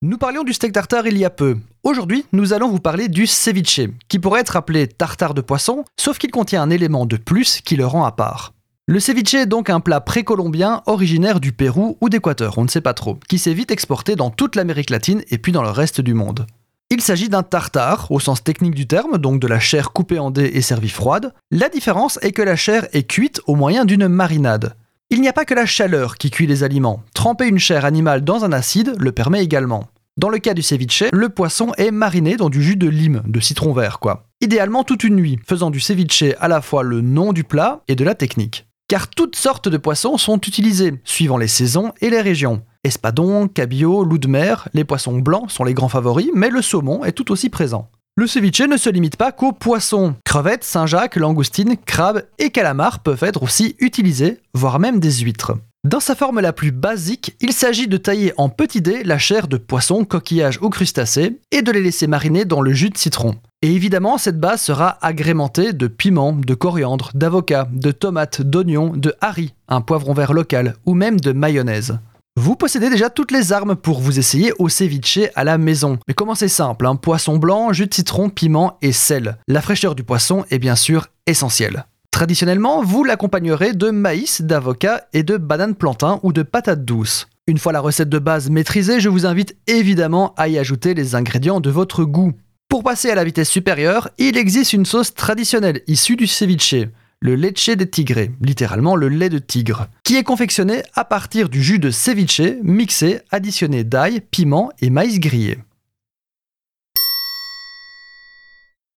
Nous parlions du steak tartare il y a peu. Aujourd'hui, nous allons vous parler du ceviche, qui pourrait être appelé tartare de poisson, sauf qu'il contient un élément de plus qui le rend à part. Le ceviche est donc un plat précolombien originaire du Pérou ou d'Équateur, on ne sait pas trop, qui s'est vite exporté dans toute l'Amérique latine et puis dans le reste du monde. Il s'agit d'un tartare, au sens technique du terme, donc de la chair coupée en dés et servie froide. La différence est que la chair est cuite au moyen d'une marinade. Il n'y a pas que la chaleur qui cuit les aliments. Tremper une chair animale dans un acide le permet également. Dans le cas du ceviche, le poisson est mariné dans du jus de lime, de citron vert quoi. Idéalement toute une nuit, faisant du ceviche à la fois le nom du plat et de la technique. Car toutes sortes de poissons sont utilisés, suivant les saisons et les régions. Espadon, cabillaud, loup de mer, les poissons blancs sont les grands favoris, mais le saumon est tout aussi présent. Le ceviche ne se limite pas qu'aux poissons. Crevettes, Saint-Jacques, langoustines, crabes et calamars peuvent être aussi utilisés, voire même des huîtres. Dans sa forme la plus basique, il s'agit de tailler en petits dés la chair de poisson, coquillage ou crustacés et de les laisser mariner dans le jus de citron. Et évidemment, cette base sera agrémentée de piment, de coriandre, d'avocat, de tomates, d'oignons, de harry, un poivron vert local ou même de mayonnaise. Vous possédez déjà toutes les armes pour vous essayer au ceviche à la maison. Mais comment c'est simple, un poisson blanc, jus de citron, piment et sel. La fraîcheur du poisson est bien sûr essentielle. Traditionnellement, vous l'accompagnerez de maïs, d'avocat et de banane plantain ou de patates douces. Une fois la recette de base maîtrisée, je vous invite évidemment à y ajouter les ingrédients de votre goût. Pour passer à la vitesse supérieure, il existe une sauce traditionnelle issue du ceviche le leche de tigre, littéralement le lait de tigre, qui est confectionné à partir du jus de ceviche mixé, additionné d'ail, piment et maïs grillé.